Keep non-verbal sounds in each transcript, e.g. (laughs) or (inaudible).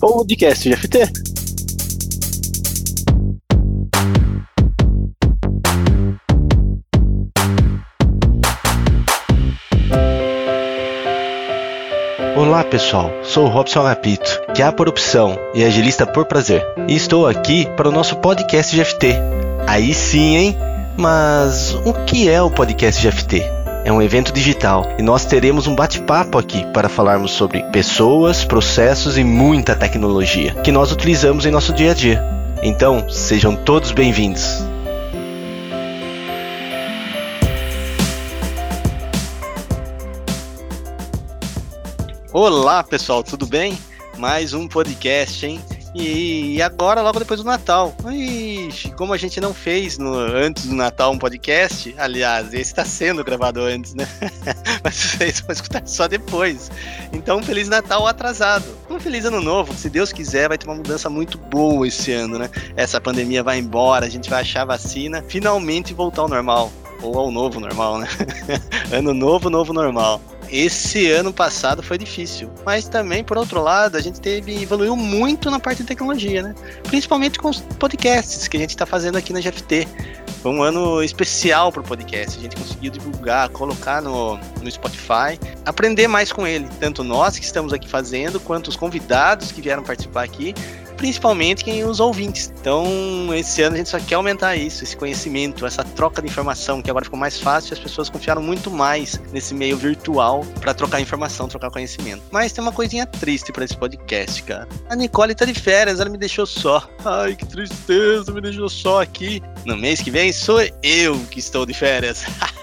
Podcast GFT. Olá pessoal, sou Robson Agapito, que é por opção e agilista por prazer. E estou aqui para o nosso podcast GFT. Aí sim, hein? Mas o que é o podcast GFT? É um evento digital e nós teremos um bate-papo aqui para falarmos sobre pessoas, processos e muita tecnologia que nós utilizamos em nosso dia a dia. Então, sejam todos bem-vindos. Olá pessoal, tudo bem? Mais um podcast, hein? E, agora, logo depois do Natal. Ixi, como a gente não fez no, antes do Natal um podcast, aliás, esse está sendo gravado antes, né? (laughs) Mas vocês vão escutar só depois. Então, Feliz Natal atrasado. Um Feliz Ano Novo. Se Deus quiser, vai ter uma mudança muito boa esse ano, né? Essa pandemia vai embora, a gente vai achar vacina, finalmente voltar ao normal. Ou ao novo normal, né? (laughs) ano novo, novo normal esse ano passado foi difícil. Mas também, por outro lado, a gente teve evoluiu muito na parte de tecnologia, né? Principalmente com os podcasts que a gente está fazendo aqui na GFT. Foi um ano especial para o podcast. A gente conseguiu divulgar, colocar no, no Spotify, aprender mais com ele. Tanto nós que estamos aqui fazendo, quanto os convidados que vieram participar aqui principalmente quem os ouvintes. Então, esse ano a gente só quer aumentar isso, esse conhecimento, essa troca de informação, que agora ficou mais fácil as pessoas confiaram muito mais nesse meio virtual para trocar informação, trocar conhecimento. Mas tem uma coisinha triste para esse podcast, cara. A Nicole tá de férias, ela me deixou só. Ai, que tristeza, me deixou só aqui. No mês que vem sou eu que estou de férias. (laughs)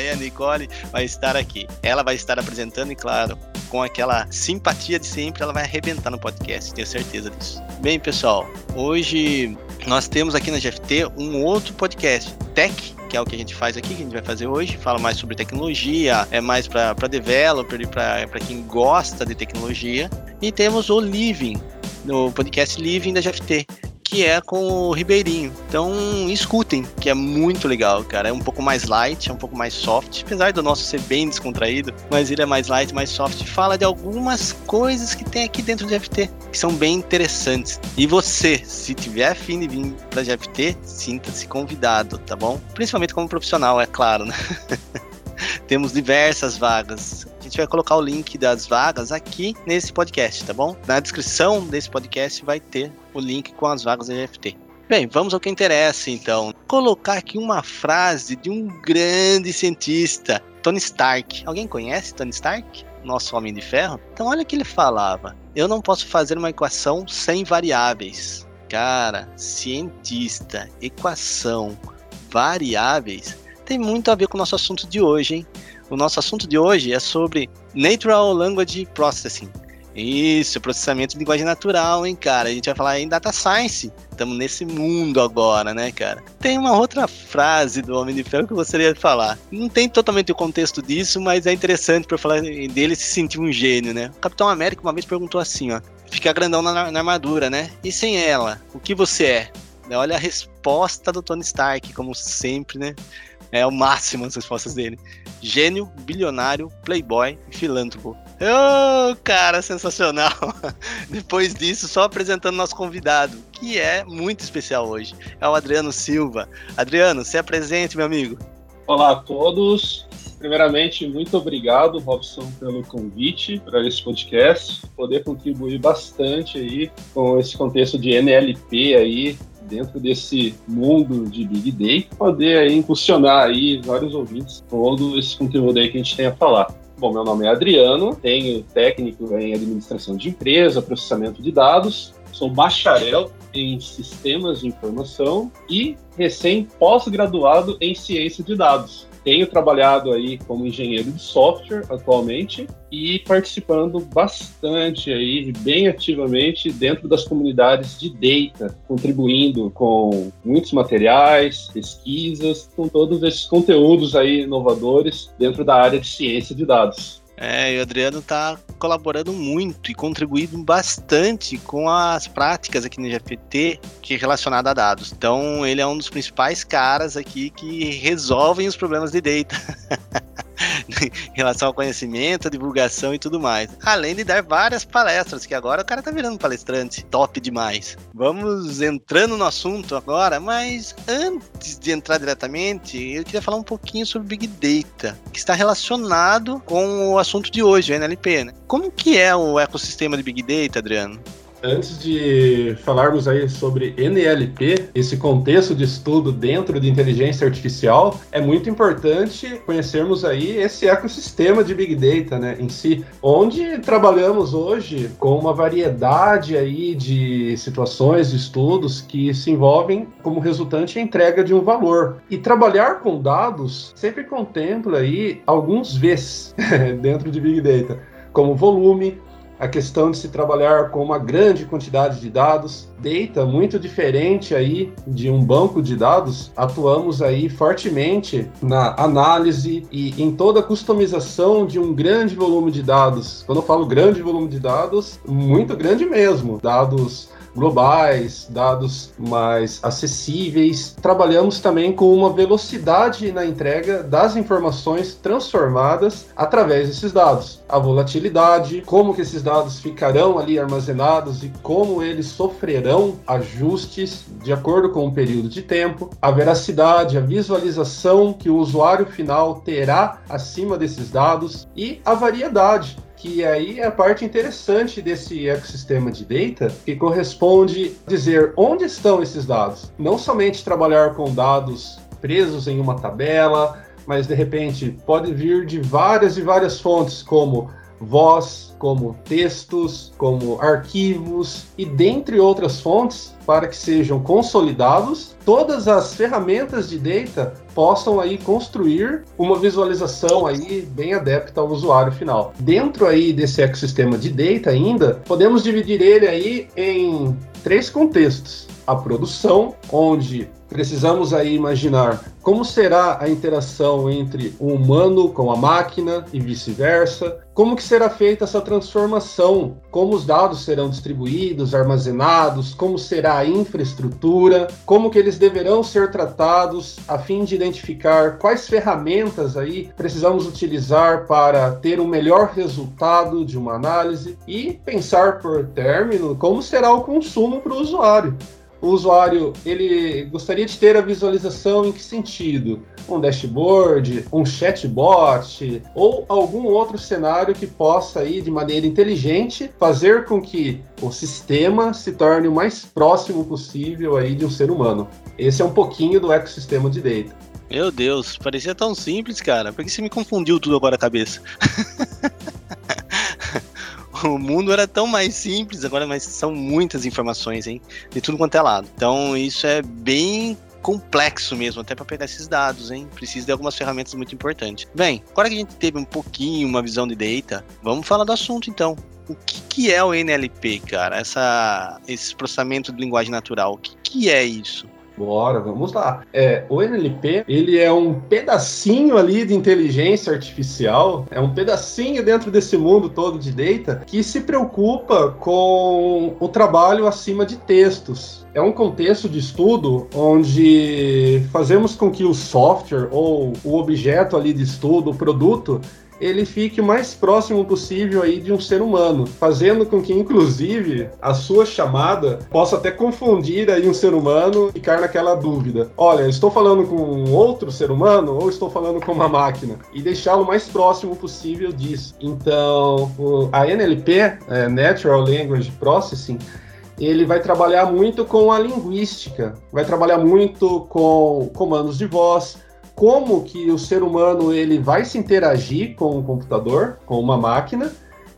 e (laughs) a Nicole vai estar aqui. Ela vai estar apresentando e, claro, com aquela simpatia de sempre, ela vai arrebentar no podcast, tenho certeza disso. Bem, pessoal, hoje nós temos aqui na GFT um outro podcast, Tech, que é o que a gente faz aqui, que a gente vai fazer hoje. Fala mais sobre tecnologia, é mais para developer e para quem gosta de tecnologia. E temos o Living, no podcast Living da GFT, que é com o Ribeirinho. Então, escutem, que é muito legal, cara. É um pouco mais light, é um pouco mais soft, apesar do nosso ser bem descontraído, mas ele é mais light, mais soft. Fala de algumas coisas que tem aqui dentro do GFT, que são bem interessantes. E você, se tiver afim de vir pra GFT, sinta-se convidado, tá bom? Principalmente como profissional, é claro, né? (laughs) Temos diversas vagas gente vai colocar o link das vagas aqui nesse podcast, tá bom? Na descrição desse podcast vai ter o link com as vagas da GFT. Bem, vamos ao que interessa então. Colocar aqui uma frase de um grande cientista, Tony Stark. Alguém conhece Tony Stark? Nosso Homem de Ferro? Então olha o que ele falava. Eu não posso fazer uma equação sem variáveis. Cara, cientista, equação, variáveis, tem muito a ver com o nosso assunto de hoje, hein? O nosso assunto de hoje é sobre Natural Language Processing. Isso, processamento de linguagem natural, hein, cara? A gente vai falar em data science. Estamos nesse mundo agora, né, cara? Tem uma outra frase do Homem de Ferro que eu gostaria de falar. Não tem totalmente o contexto disso, mas é interessante para falar dele se sentir um gênio, né? O Capitão América uma vez perguntou assim, ó: fica grandão na, na armadura, né? E sem ela, o que você é? Olha a resposta do Tony Stark, como sempre, né? É o máximo as respostas dele. Gênio, bilionário, playboy e filântropo. Oh, cara, sensacional! (laughs) Depois disso, só apresentando nosso convidado, que é muito especial hoje. É o Adriano Silva. Adriano, se apresente, meu amigo. Olá a todos. Primeiramente, muito obrigado, Robson, pelo convite para esse podcast. Poder contribuir bastante aí com esse contexto de NLP aí, dentro desse mundo de Big Data, poder aí impulsionar aí vários ouvintes todo esse conteúdo aí que a gente tem a falar. Bom, meu nome é Adriano, tenho técnico em administração de empresa, processamento de dados, sou bacharel em sistemas de informação e recém pós-graduado em ciência de dados. Tenho trabalhado aí como engenheiro de software atualmente e participando bastante aí, bem ativamente dentro das comunidades de data, contribuindo com muitos materiais, pesquisas, com todos esses conteúdos aí inovadores dentro da área de ciência de dados. É, e o Adriano está colaborando muito e contribuindo bastante com as práticas aqui no GPT que é relacionada a dados. Então, ele é um dos principais caras aqui que resolvem os problemas de data. (laughs) em relação ao conhecimento, divulgação e tudo mais. Além de dar várias palestras, que agora o cara tá virando palestrante, top demais. Vamos entrando no assunto agora, mas antes de entrar diretamente, eu queria falar um pouquinho sobre Big Data, que está relacionado com o assunto de hoje, o NLP, né? Como que é o ecossistema de Big Data, Adriano? Antes de falarmos aí sobre NLP, esse contexto de estudo dentro de inteligência artificial, é muito importante conhecermos aí esse ecossistema de Big Data, né, em si, onde trabalhamos hoje com uma variedade aí de situações, de estudos que se envolvem como resultante a entrega de um valor. E trabalhar com dados sempre contempla aí alguns Vs (laughs) dentro de Big Data, como volume, a questão de se trabalhar com uma grande quantidade de dados, data muito diferente aí de um banco de dados, atuamos aí fortemente na análise e em toda a customização de um grande volume de dados. Quando eu falo grande volume de dados, muito grande mesmo, dados globais, dados mais acessíveis. Trabalhamos também com uma velocidade na entrega das informações transformadas através desses dados. A volatilidade, como que esses dados ficarão ali armazenados e como eles sofrerão ajustes de acordo com o período de tempo, a veracidade, a visualização que o usuário final terá acima desses dados e a variedade que aí é a parte interessante desse ecossistema de data, que corresponde dizer onde estão esses dados. Não somente trabalhar com dados presos em uma tabela, mas de repente pode vir de várias e várias fontes, como voz, como textos, como arquivos e dentre outras fontes para que sejam consolidados, todas as ferramentas de data possam aí construir uma visualização aí bem adepta ao usuário final. Dentro aí desse ecossistema de data ainda, podemos dividir ele aí em três contextos. A produção, onde precisamos aí imaginar como será a interação entre o humano com a máquina e vice-versa, como que será feita essa transformação, como os dados serão distribuídos, armazenados, como será a infraestrutura, como que eles deverão ser tratados a fim de identificar quais ferramentas aí precisamos utilizar para ter um melhor resultado de uma análise e pensar por término como será o consumo para o usuário o usuário ele gostaria de ter a visualização em que sentido? Um dashboard, um chatbot ou algum outro cenário que possa aí de maneira inteligente fazer com que o sistema se torne o mais próximo possível aí de um ser humano. Esse é um pouquinho do ecossistema de data. Meu Deus, parecia tão simples, cara. Por que você me confundiu tudo agora a cabeça? (laughs) o mundo era tão mais simples, agora mas são muitas informações, hein? De tudo quanto é lado. Então isso é bem complexo mesmo, até para pegar esses dados, hein? Precisa de algumas ferramentas muito importantes. Bem, agora que a gente teve um pouquinho uma visão de data, vamos falar do assunto então. O que, que é o NLP, cara? Essa, esse processamento de linguagem natural, o que, que é isso? Bora, vamos lá. É, o NLP, ele é um pedacinho ali de inteligência artificial, é um pedacinho dentro desse mundo todo de data que se preocupa com o trabalho acima de textos. É um contexto de estudo onde fazemos com que o software ou o objeto ali de estudo, o produto, ele fique o mais próximo possível aí de um ser humano, fazendo com que, inclusive, a sua chamada possa até confundir aí um ser humano e ficar naquela dúvida. Olha, estou falando com outro ser humano ou estou falando com uma máquina? E deixá-lo mais próximo possível disso. Então, a NLP, é Natural Language Processing, ele vai trabalhar muito com a linguística, vai trabalhar muito com comandos de voz, como que o ser humano ele vai se interagir com o computador, com uma máquina,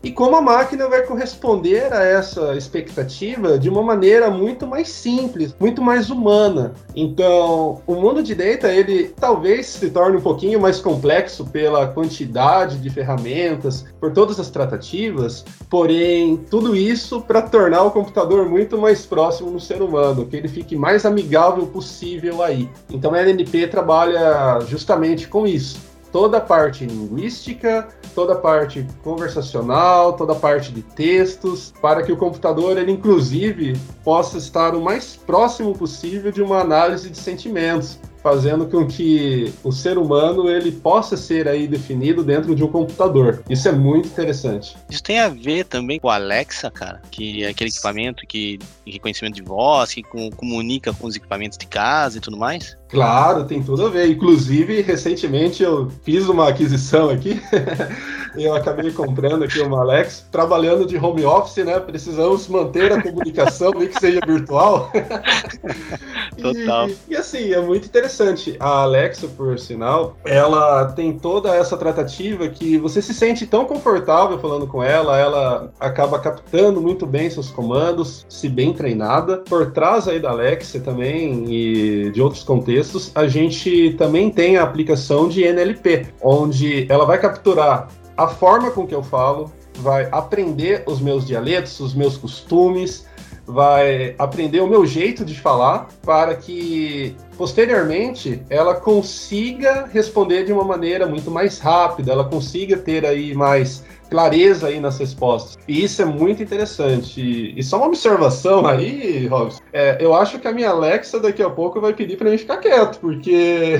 e como a máquina vai corresponder a essa expectativa de uma maneira muito mais simples, muito mais humana. Então, o mundo de data ele talvez se torne um pouquinho mais complexo pela quantidade de ferramentas, por todas as tratativas, porém tudo isso para tornar o computador muito mais próximo do ser humano, que ele fique mais amigável possível aí. Então, a NNP trabalha justamente com isso toda a parte linguística, toda a parte conversacional, toda a parte de textos, para que o computador, ele inclusive, possa estar o mais próximo possível de uma análise de sentimentos. fazendo com que o ser humano ele possa ser aí definido dentro de um computador. Isso é muito interessante. Isso tem a ver também com o Alexa, cara, que é aquele equipamento que reconhecimento de voz, que comunica com os equipamentos de casa e tudo mais? Claro, tem tudo a ver. Inclusive, recentemente eu fiz uma aquisição aqui. (laughs) eu acabei comprando aqui uma Alex, trabalhando de home office, né? Precisamos manter a comunicação, nem que seja virtual. (laughs) Total. E, e, assim, é muito interessante. A Alexa, por sinal, ela tem toda essa tratativa que você se sente tão confortável falando com ela, ela acaba captando muito bem seus comandos, se bem treinada. Por trás aí da Alexa também e de outros contextos textos, a gente também tem a aplicação de NLP, onde ela vai capturar a forma com que eu falo, vai aprender os meus dialetos, os meus costumes, vai aprender o meu jeito de falar para que posteriormente ela consiga responder de uma maneira muito mais rápida, ela consiga ter aí mais clareza aí nas respostas. E isso é muito interessante. E só uma observação aí, Robson. É, eu acho que a minha Alexa daqui a pouco vai pedir para mim ficar quieto, porque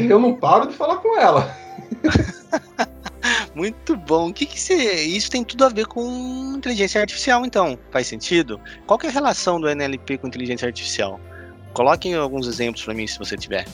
eu não paro de falar com ela. (laughs) Muito bom. O que, que. Isso tem tudo a ver com inteligência artificial, então. Faz sentido? Qual é a relação do NLP com inteligência artificial? Coloque alguns exemplos para mim, se você tiver.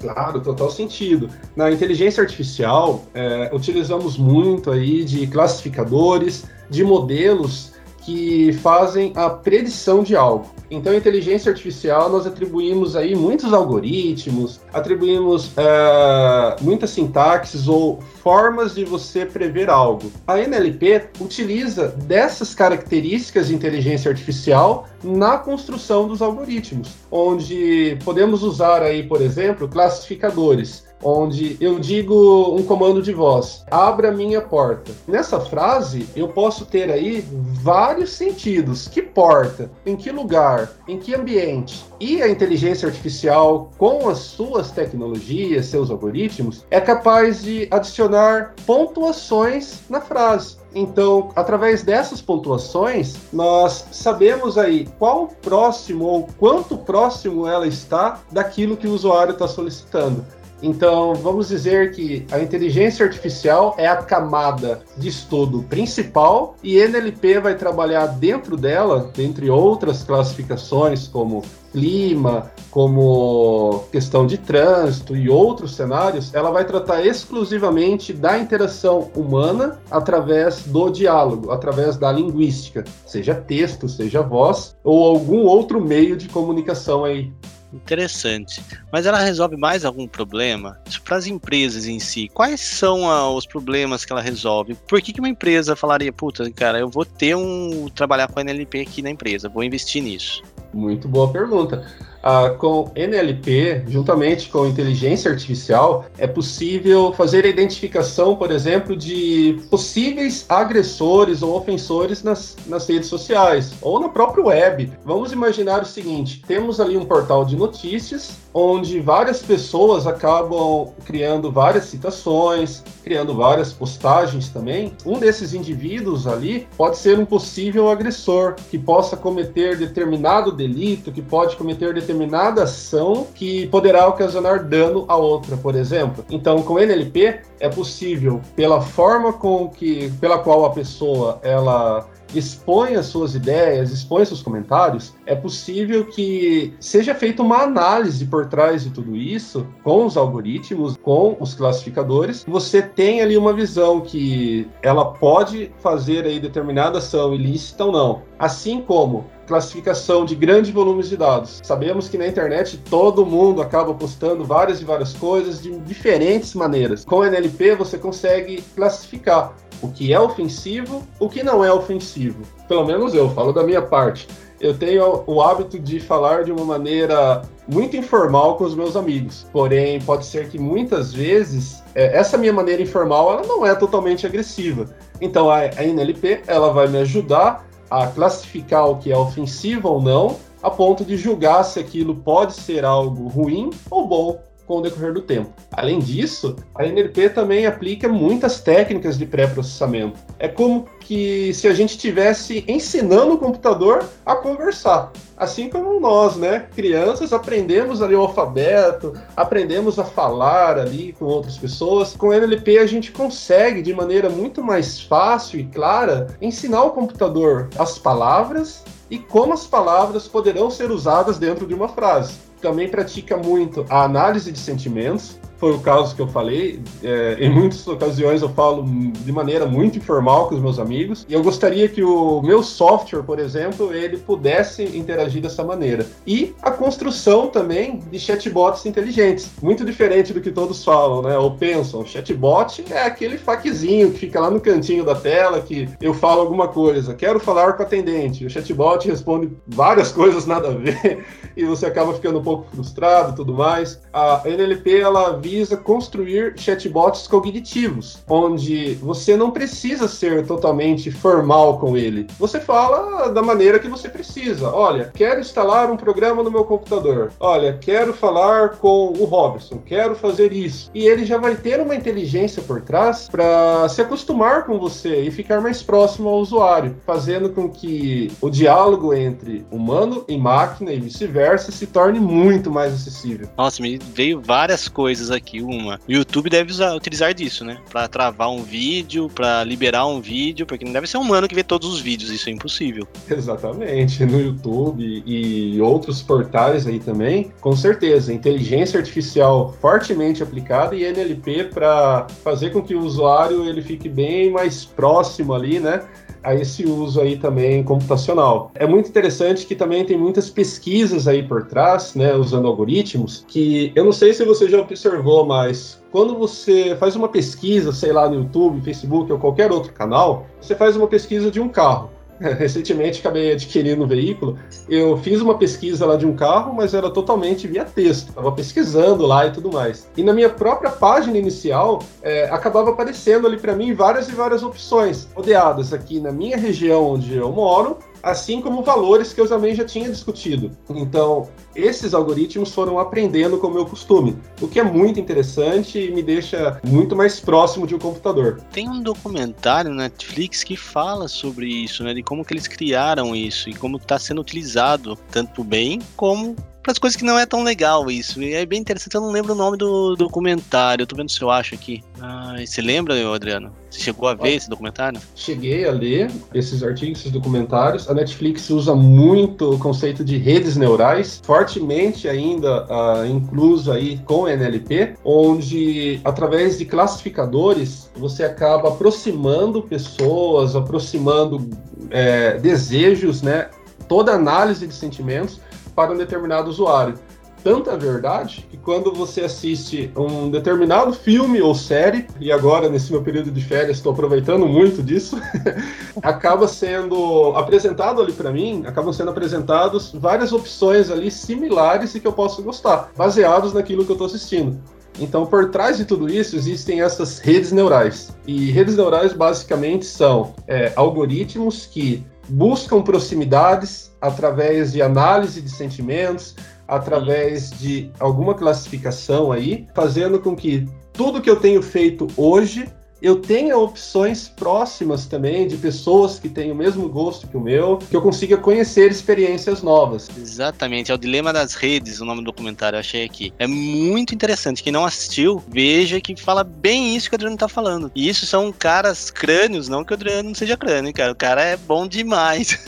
Claro, total sentido. Na inteligência artificial, é, utilizamos muito aí de classificadores, de modelos que fazem a predição de algo. Então, inteligência artificial, nós atribuímos aí muitos algoritmos, atribuímos é, muitas sintaxes ou formas de você prever algo. A NLP utiliza dessas características de inteligência artificial na construção dos algoritmos, onde podemos usar aí, por exemplo, classificadores onde eu digo um comando de voz: abra minha porta. Nessa frase, eu posso ter aí vários sentidos. Que porta? Em que lugar? Em que ambiente? E a inteligência artificial, com as suas tecnologias, seus algoritmos, é capaz de adicionar pontuações na frase. Então, através dessas pontuações, nós sabemos aí qual próximo ou quanto próximo ela está daquilo que o usuário está solicitando. Então, vamos dizer que a inteligência artificial é a camada de estudo principal e NLP vai trabalhar dentro dela, dentre outras classificações como clima, como questão de trânsito e outros cenários, ela vai tratar exclusivamente da interação humana através do diálogo, através da linguística, seja texto, seja voz ou algum outro meio de comunicação aí Interessante. Mas ela resolve mais algum problema? Para as empresas em si, quais são ah, os problemas que ela resolve? Por que, que uma empresa falaria, puta, cara, eu vou ter um. trabalhar com a NLP aqui na empresa, vou investir nisso? Muito boa pergunta. Ah, com NLP, juntamente com inteligência artificial, é possível fazer a identificação, por exemplo, de possíveis agressores ou ofensores nas, nas redes sociais ou na própria web. Vamos imaginar o seguinte: temos ali um portal de notícias onde várias pessoas acabam criando várias citações, criando várias postagens também. Um desses indivíduos ali pode ser um possível agressor que possa cometer determinado delito, que pode cometer determinada ação que poderá ocasionar dano a outra, por exemplo. Então, com NLP é possível, pela forma com que, pela qual a pessoa ela expõe as suas ideias, expõe seus comentários, é possível que seja feita uma análise por trás de tudo isso, com os algoritmos, com os classificadores. Você tem ali uma visão que ela pode fazer aí determinada ação ilícita ou não. Assim como classificação de grandes volumes de dados. Sabemos que na internet todo mundo acaba postando várias e várias coisas de diferentes maneiras. Com NLP você consegue classificar o que é ofensivo, o que não é ofensivo. Pelo menos eu falo da minha parte. Eu tenho o hábito de falar de uma maneira muito informal com os meus amigos. Porém, pode ser que muitas vezes é, essa minha maneira informal ela não é totalmente agressiva. Então a, a NLP ela vai me ajudar a classificar o que é ofensivo ou não, a ponto de julgar se aquilo pode ser algo ruim ou bom com o decorrer do tempo. Além disso, a NLP também aplica muitas técnicas de pré-processamento. É como que se a gente estivesse ensinando o computador a conversar. assim como nós, né? Crianças aprendemos ali o alfabeto, aprendemos a falar ali com outras pessoas. Com NLP a gente consegue de maneira muito mais fácil e clara ensinar o computador as palavras e como as palavras poderão ser usadas dentro de uma frase. Também pratica muito a análise de sentimentos, foi o caso que eu falei. É, em muitas ocasiões eu falo de maneira muito informal com os meus amigos. E eu gostaria que o meu software, por exemplo, ele pudesse interagir dessa maneira. E a construção também de chatbots inteligentes. Muito diferente do que todos falam, né? Ou pensam. Chatbot é aquele faquezinho que fica lá no cantinho da tela que eu falo alguma coisa. Quero falar com o atendente. O chatbot responde várias (laughs) coisas nada a ver. E você acaba ficando um pouco frustrado e tudo mais. A NLP, ela visa construir chatbots cognitivos, onde você não precisa ser totalmente formal com ele. Você fala da maneira que você precisa. Olha, quero instalar um programa no meu computador. Olha, quero falar com o Robson, quero fazer isso. E ele já vai ter uma inteligência por trás para se acostumar com você e ficar mais próximo ao usuário, fazendo com que o diálogo entre humano e máquina e vice-versa se torne muito mais acessível. Nossa, me veio várias coisas aqui aqui uma. O YouTube deve usar, utilizar disso, né? Pra travar um vídeo, pra liberar um vídeo, porque não deve ser humano que vê todos os vídeos, isso é impossível. Exatamente. No YouTube e outros portais aí também, com certeza. Inteligência artificial fortemente aplicada e NLP para fazer com que o usuário ele fique bem mais próximo ali, né? A esse uso aí também computacional. É muito interessante que também tem muitas pesquisas aí por trás, né, usando algoritmos, que eu não sei se você já observou, mas quando você faz uma pesquisa, sei lá, no YouTube, Facebook ou qualquer outro canal, você faz uma pesquisa de um carro. (laughs) recentemente acabei adquirindo um veículo. Eu fiz uma pesquisa lá de um carro, mas era totalmente via texto. Estava pesquisando lá e tudo mais. E na minha própria página inicial, é, acabava aparecendo ali para mim várias e várias opções, rodeadas aqui na minha região onde eu moro, assim como valores que eu também já tinha discutido. Então, esses algoritmos foram aprendendo com o meu costume, o que é muito interessante e me deixa muito mais próximo de um computador. Tem um documentário na Netflix que fala sobre isso, né, de como que eles criaram isso e como está sendo utilizado tanto bem como para as coisas que não é tão legal isso. E é bem interessante, eu não lembro o nome do documentário. Eu tô vendo se eu acho aqui. Ah, você lembra, Adriano? Você chegou a ver esse documentário? Cheguei a ler esses artigos, esses documentários. A Netflix usa muito o conceito de redes neurais, fortemente ainda uh, incluso aí com NLP, onde através de classificadores você acaba aproximando pessoas, aproximando é, desejos, né? Toda análise de sentimentos para um determinado usuário. Tanta verdade que quando você assiste um determinado filme ou série, e agora nesse meu período de férias estou aproveitando muito disso, (laughs) acaba sendo apresentado ali para mim, acabam sendo apresentados várias opções ali similares e que eu posso gostar, baseados naquilo que eu estou assistindo. Então, por trás de tudo isso, existem essas redes neurais. E redes neurais basicamente são é, algoritmos que buscam proximidades através de análise de sentimentos, através de alguma classificação aí, fazendo com que tudo que eu tenho feito hoje eu tenha opções próximas também de pessoas que têm o mesmo gosto que o meu, que eu consiga conhecer experiências novas. Exatamente, é o Dilema das Redes, o nome do documentário, eu achei aqui. É muito interessante. Quem não assistiu, veja que fala bem isso que o Adriano tá falando. E isso são caras crânios, não que o Adriano não seja crânio, cara. O cara é bom demais.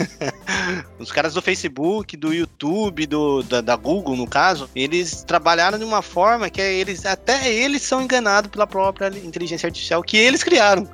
(laughs) Os caras do Facebook, do YouTube, do, da, da, Google, no caso, eles trabalharam de uma forma que é eles, até eles são enganados pela própria inteligência artificial que eles criaram.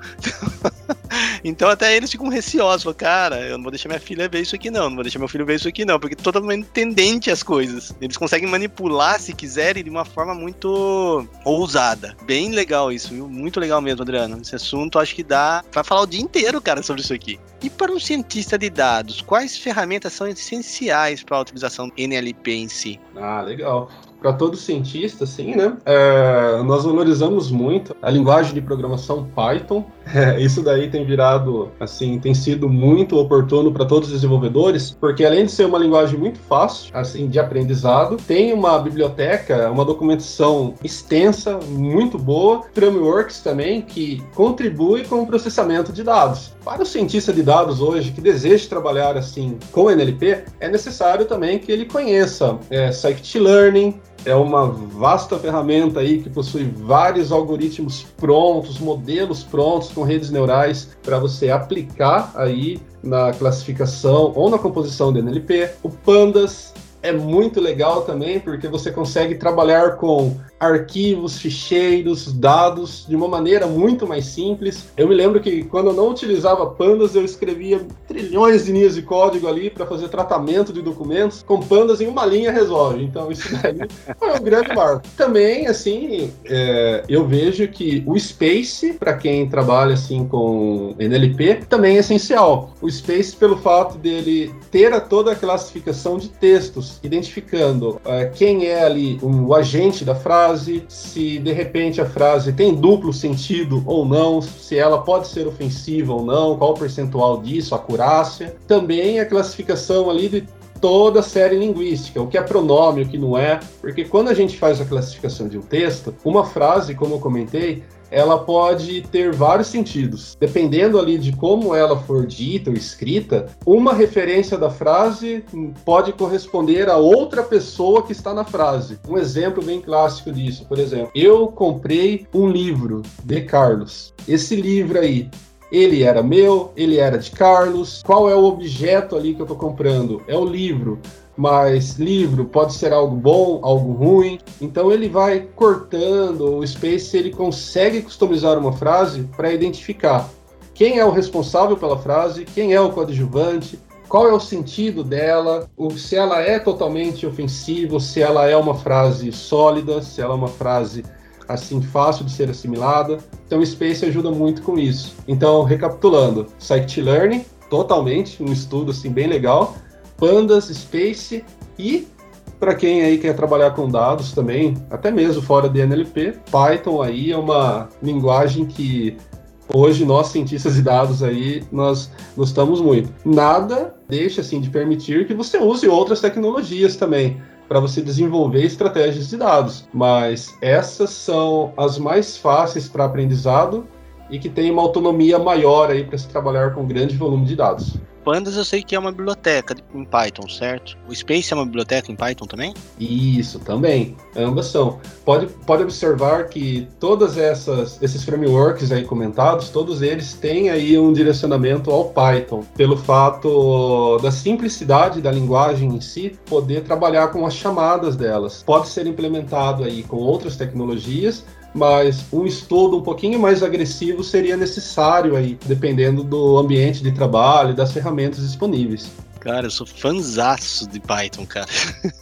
(laughs) então até eles ficam receosos. Falam, cara, eu não vou deixar minha filha ver isso aqui não, não vou deixar meu filho ver isso aqui não, porque totalmente tendente às coisas. Eles conseguem manipular, se quiserem, de uma forma muito ousada. Bem legal isso, viu? Muito legal mesmo, Adriano. Esse assunto acho que dá pra falar o dia inteiro, cara, sobre isso aqui. E para um cientista de dados, quais ferramentas são essenciais para a utilização NLP em si? Ah, legal. Para todo cientista, assim, né? É, nós valorizamos muito a linguagem de programação Python. É, (laughs) isso daí tem virado, assim, tem sido muito oportuno para todos os desenvolvedores, porque além de ser uma linguagem muito fácil, assim, de aprendizado, tem uma biblioteca, uma documentação extensa, muito boa, frameworks também que contribui com o processamento de dados. Para o cientista de dados hoje que deseja trabalhar assim com NLP, é necessário também que ele conheça é, scikit-learning, é uma vasta ferramenta aí que possui vários algoritmos prontos, modelos prontos com redes neurais para você aplicar aí na classificação ou na composição do NLP. O Pandas é muito legal também porque você consegue trabalhar com arquivos, ficheiros, dados de uma maneira muito mais simples. Eu me lembro que quando eu não utilizava pandas, eu escrevia trilhões de linhas de código ali para fazer tratamento de documentos. Com pandas em uma linha resolve. Então isso daí foi um grande marco. Também, assim, é, eu vejo que o Space, para quem trabalha assim com NLP, também é essencial. O Space, pelo fato dele ter a toda a classificação de textos, identificando é, quem é ali um, o agente da frase, frase, se de repente a frase tem duplo sentido ou não, se ela pode ser ofensiva ou não, qual o percentual disso, a acurácia. Também a classificação ali de toda a série linguística, o que é pronome, o que não é, porque quando a gente faz a classificação de um texto, uma frase, como eu comentei, ela pode ter vários sentidos. Dependendo ali de como ela for dita ou escrita, uma referência da frase pode corresponder a outra pessoa que está na frase. Um exemplo bem clássico disso, por exemplo, eu comprei um livro de Carlos. Esse livro aí, ele era meu, ele era de Carlos. Qual é o objeto ali que eu estou comprando? É o livro mas livro pode ser algo bom, algo ruim. Então ele vai cortando, o Space ele consegue customizar uma frase para identificar quem é o responsável pela frase, quem é o coadjuvante, qual é o sentido dela, se ela é totalmente ofensiva, se ela é uma frase sólida, se ela é uma frase assim fácil de ser assimilada. Então o Space ajuda muito com isso. Então, recapitulando, Scikit-learning, totalmente um estudo assim bem legal Pandas, Space e para quem aí quer trabalhar com dados também, até mesmo fora de NLP, Python aí é uma linguagem que hoje nós cientistas de dados aí nós gostamos muito. Nada deixa assim de permitir que você use outras tecnologias também para você desenvolver estratégias de dados, mas essas são as mais fáceis para aprendizado e que tem uma autonomia maior aí para se trabalhar com grande volume de dados. Pandas eu sei que é uma biblioteca em Python, certo? O Space é uma biblioteca em Python também? Isso, também. Ambas são. Pode, pode observar que todas essas esses frameworks aí comentados, todos eles têm aí um direcionamento ao Python, pelo fato da simplicidade da linguagem em si, poder trabalhar com as chamadas delas. Pode ser implementado aí com outras tecnologias, mas um estudo um pouquinho mais agressivo seria necessário aí, dependendo do ambiente de trabalho e das ferramentas disponíveis. Cara, eu sou fanzaço de Python, cara.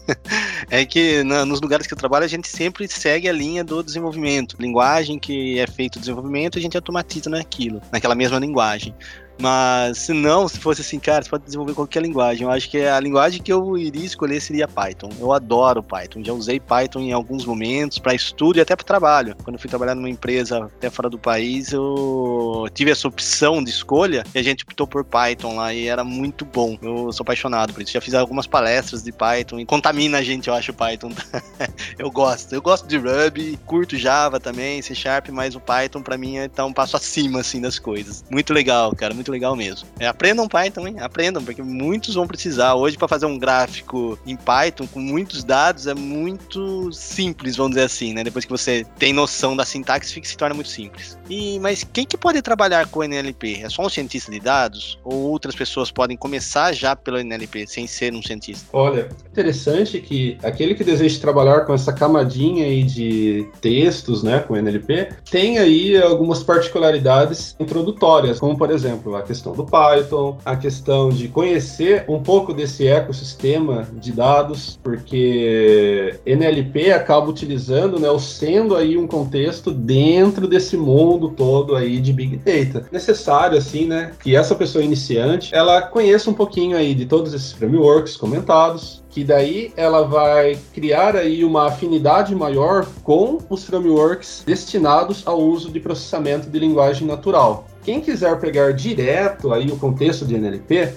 (laughs) é que na, nos lugares que eu trabalho a gente sempre segue a linha do desenvolvimento. Linguagem que é feito o desenvolvimento, a gente automatiza naquilo, naquela mesma linguagem. Mas se não, se fosse assim, cara, você pode desenvolver qualquer linguagem. Eu acho que a linguagem que eu iria escolher seria Python. Eu adoro Python. Já usei Python em alguns momentos para estudo e até para trabalho. Quando eu fui trabalhar numa empresa até fora do país, eu tive essa opção de escolha e a gente optou por Python lá e era muito bom. Eu sou apaixonado por isso. Já fiz algumas palestras de Python e contamina a gente, eu acho, Python. (laughs) eu gosto. Eu gosto de Ruby, curto Java também, C Sharp, mas o Python para mim é tá um passo acima assim das coisas. Muito legal, cara. Muito muito legal mesmo. É, aprendam Python, hein? Aprendam, porque muitos vão precisar. Hoje, para fazer um gráfico em Python com muitos dados, é muito simples, vamos dizer assim, né? Depois que você tem noção da sintaxe, fica, se torna muito simples. E, mas quem que pode trabalhar com o NLP? É só um cientista de dados? Ou outras pessoas podem começar já pelo NLP, sem ser um cientista? Olha, interessante que aquele que deseja trabalhar com essa camadinha aí de textos, né, com NLP, tem aí algumas particularidades introdutórias, como por exemplo, a questão do Python, a questão de conhecer um pouco desse ecossistema de dados, porque NLP acaba utilizando, né, ou sendo aí um contexto dentro desse mundo todo aí de Big Data. Necessário, assim, né, que essa pessoa iniciante, ela conheça um pouquinho aí de todos esses frameworks comentados, que daí ela vai criar aí uma afinidade maior com os frameworks destinados ao uso de processamento de linguagem natural. Quem quiser pegar direto aí o contexto de NLP,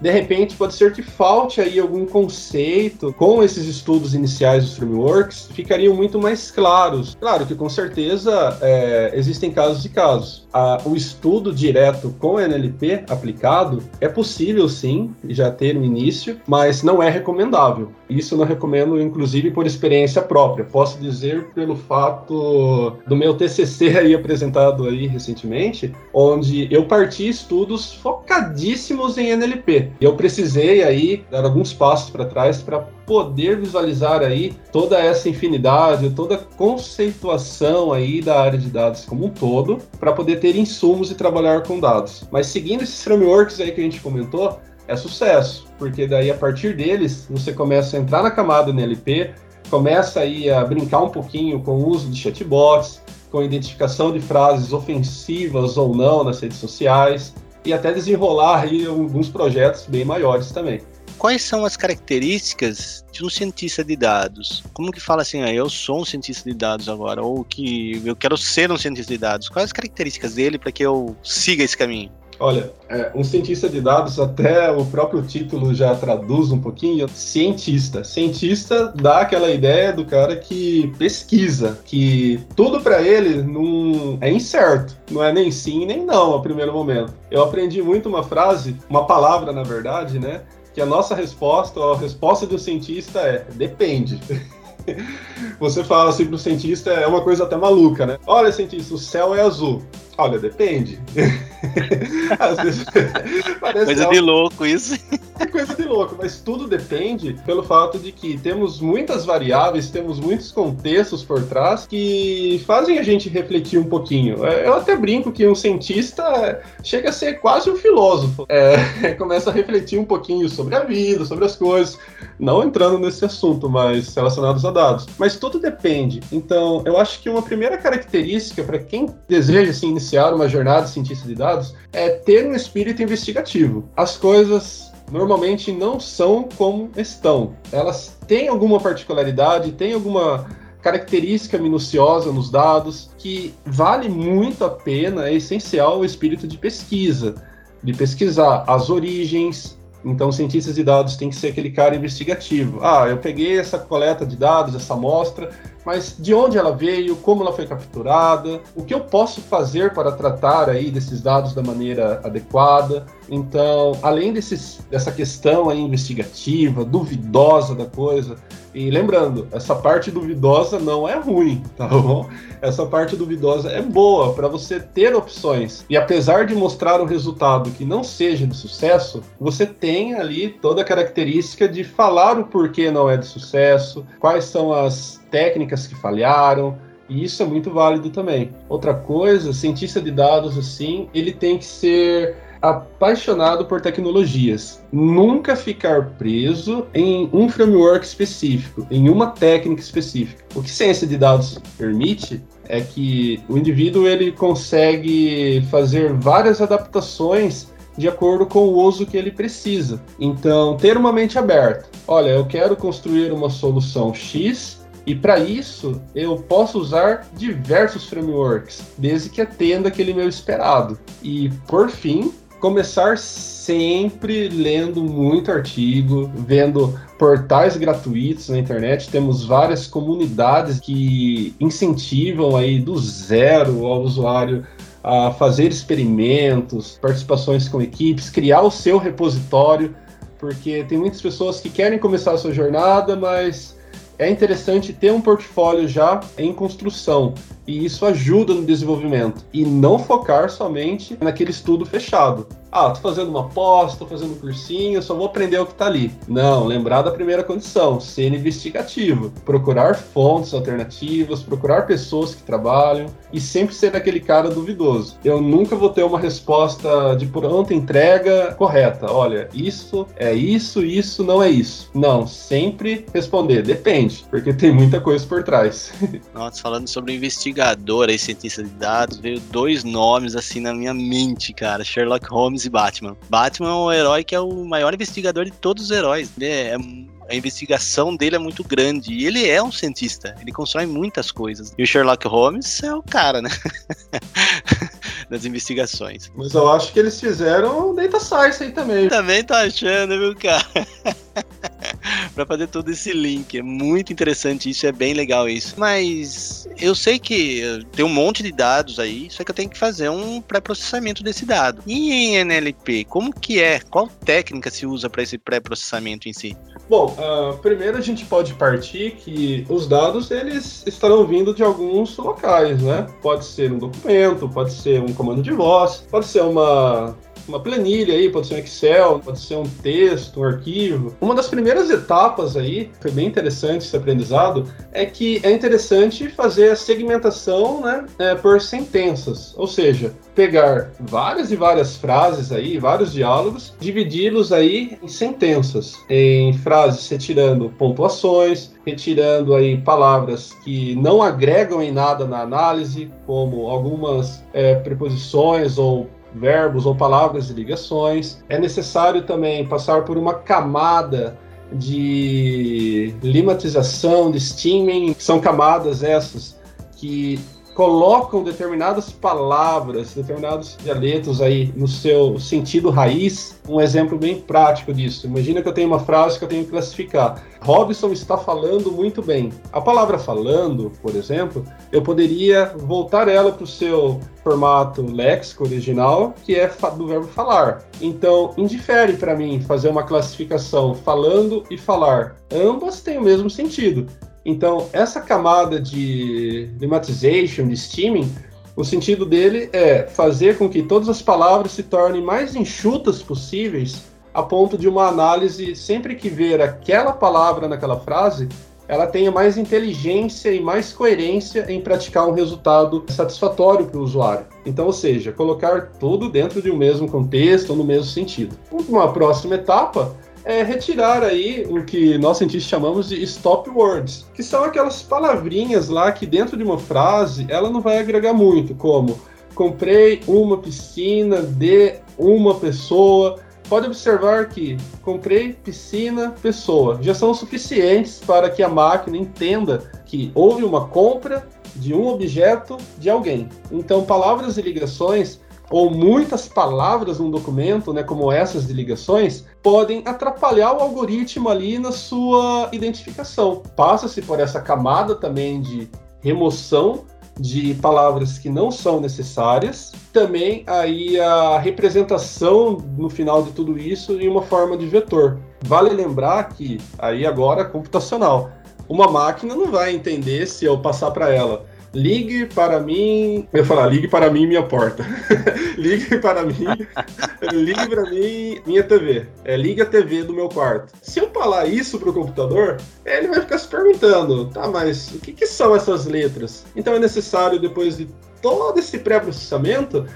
de repente pode ser que falte aí algum conceito com esses estudos iniciais dos frameworks, ficariam muito mais claros. Claro que com certeza é, existem casos e casos. o estudo direto com NLP aplicado é possível sim, já ter um início, mas não é recomendável. Isso eu não recomendo, inclusive por experiência própria. Posso dizer pelo fato do meu TCC aí apresentado aí recentemente, onde eu parti estudos focadíssimos em NLP. Eu precisei aí dar alguns passos para trás para poder visualizar aí toda essa infinidade, toda a conceituação aí da área de dados como um todo, para poder ter insumos e trabalhar com dados. Mas seguindo esses frameworks aí que a gente comentou, é sucesso, porque daí a partir deles você começa a entrar na camada NLP, começa aí a brincar um pouquinho com o uso de chatbots, com identificação de frases ofensivas ou não nas redes sociais, e até desenrolar aí alguns projetos bem maiores também. Quais são as características de um cientista de dados? Como que fala assim, ah, eu sou um cientista de dados agora, ou que eu quero ser um cientista de dados? Quais as características dele para que eu siga esse caminho? Olha, é, um cientista de dados, até o próprio título já traduz um pouquinho, cientista. Cientista dá aquela ideia do cara que pesquisa, que tudo para ele não é incerto, não é nem sim nem não a primeiro momento. Eu aprendi muito uma frase, uma palavra na verdade, né? Que a nossa resposta, a resposta do cientista é depende. (laughs) Você fala assim pro cientista, é uma coisa até maluca, né? Olha, cientista, o céu é azul. Olha, depende. (laughs) Às vezes (laughs) parece coisa algo... de louco isso. É coisa de louco, mas tudo depende pelo fato de que temos muitas variáveis, temos muitos contextos por trás que fazem a gente refletir um pouquinho. É, eu até brinco que um cientista chega a ser quase um filósofo. É, (laughs) começa a refletir um pouquinho sobre a vida, sobre as coisas, não entrando nesse assunto, mas relacionados a dados. Mas tudo depende. Então, eu acho que uma primeira característica para quem deseja se iniciar uma jornada de cientista de dados é ter um espírito investigativo. As coisas normalmente não são como estão. Elas têm alguma particularidade, têm alguma característica minuciosa nos dados que vale muito a pena, é essencial o espírito de pesquisa, de pesquisar as origens. Então, cientistas de dados tem que ser aquele cara investigativo. Ah, eu peguei essa coleta de dados, essa amostra, mas de onde ela veio, como ela foi capturada, o que eu posso fazer para tratar aí desses dados da maneira adequada. Então, além desses, dessa questão investigativa, duvidosa da coisa, e lembrando, essa parte duvidosa não é ruim, (laughs) tá bom? Essa parte duvidosa é boa para você ter opções. E apesar de mostrar um resultado que não seja de sucesso, você tem ali toda a característica de falar o porquê não é de sucesso, quais são as técnicas que falharam, e isso é muito válido também. Outra coisa, cientista de dados assim, ele tem que ser apaixonado por tecnologias. Nunca ficar preso em um framework específico, em uma técnica específica. O que ciência de dados permite é que o indivíduo ele consegue fazer várias adaptações de acordo com o uso que ele precisa. Então, ter uma mente aberta. Olha, eu quero construir uma solução X e para isso, eu posso usar diversos frameworks, desde que atenda aquele meu esperado. E por fim, começar sempre lendo muito artigo, vendo portais gratuitos na internet. Temos várias comunidades que incentivam aí do zero ao usuário a fazer experimentos, participações com equipes, criar o seu repositório, porque tem muitas pessoas que querem começar a sua jornada, mas é interessante ter um portfólio já em construção e isso ajuda no desenvolvimento. E não focar somente naquele estudo fechado. Ah, tô fazendo uma pós, tô fazendo um cursinho, só vou aprender o que tá ali. Não, lembrar da primeira condição, ser investigativo, procurar fontes alternativas, procurar pessoas que trabalham e sempre ser aquele cara duvidoso. Eu nunca vou ter uma resposta de pronta entrega correta. Olha, isso é isso, isso não é isso. Não, sempre responder, depende, porque tem muita coisa por trás. (laughs) Nossa, falando sobre investigador e cientista de dados, veio dois nomes assim na minha mente, cara, Sherlock Holmes e Batman. Batman é um herói que é o maior investigador de todos os heróis. É, é, a investigação dele é muito grande. E ele é um cientista. Ele constrói muitas coisas. E o Sherlock Holmes é o cara, né? (laughs) das investigações. Mas eu acho que eles fizeram Data Science aí também. Também tô achando, viu, cara? (laughs) para fazer todo esse link. É muito interessante isso, é bem legal isso. Mas eu sei que tem um monte de dados aí, só que eu tenho que fazer um pré-processamento desse dado. E em NLP, como que é? Qual técnica se usa para esse pré-processamento em si? Bom, uh, primeiro a gente pode partir que os dados eles estarão vindo de alguns locais, né? Pode ser um documento, pode ser um comando de voz, pode ser uma uma planilha aí, pode ser um Excel, pode ser um texto, um arquivo. Uma das primeiras etapas aí, foi bem interessante esse aprendizado, é que é interessante fazer a segmentação né, é, por sentenças, ou seja, pegar várias e várias frases aí, vários diálogos, dividi-los aí em sentenças, em frases retirando pontuações, retirando aí palavras que não agregam em nada na análise, como algumas é, preposições ou verbos ou palavras de ligações. É necessário também passar por uma camada de limatização, de steaming, são camadas essas que colocam determinadas palavras, determinados dialetos aí no seu sentido raiz. Um exemplo bem prático disso. Imagina que eu tenho uma frase que eu tenho que classificar. Robson está falando muito bem. A palavra falando, por exemplo, eu poderia voltar ela para o seu formato léxico original, que é do verbo falar. Então, indifere para mim fazer uma classificação falando e falar. Ambas têm o mesmo sentido. Então, essa camada de lematization, de steaming, o sentido dele é fazer com que todas as palavras se tornem mais enxutas possíveis, a ponto de uma análise, sempre que ver aquela palavra naquela frase, ela tenha mais inteligência e mais coerência em praticar um resultado satisfatório para o usuário. Então, ou seja, colocar tudo dentro de um mesmo contexto no mesmo sentido. Uma próxima etapa é retirar aí o que nós cientistas chamamos de stop words, que são aquelas palavrinhas lá que dentro de uma frase ela não vai agregar muito, como comprei uma piscina de uma pessoa. Pode observar que comprei piscina pessoa já são suficientes para que a máquina entenda que houve uma compra de um objeto de alguém. Então, palavras e ligações ou muitas palavras num documento, né, como essas de ligações, podem atrapalhar o algoritmo ali na sua identificação. Passa-se por essa camada também de remoção de palavras que não são necessárias, também aí a representação no final de tudo isso em uma forma de vetor. Vale lembrar que aí agora computacional, uma máquina não vai entender se eu passar para ela ligue para mim. Eu ia falar, ligue para mim minha porta. (laughs) ligue para mim. (laughs) ligue para mim minha TV. É, ligue a TV do meu quarto. Se eu falar isso para o computador, ele vai ficar se perguntando, tá, mas o que, que são essas letras? Então é necessário, depois de todo esse pré-processamento,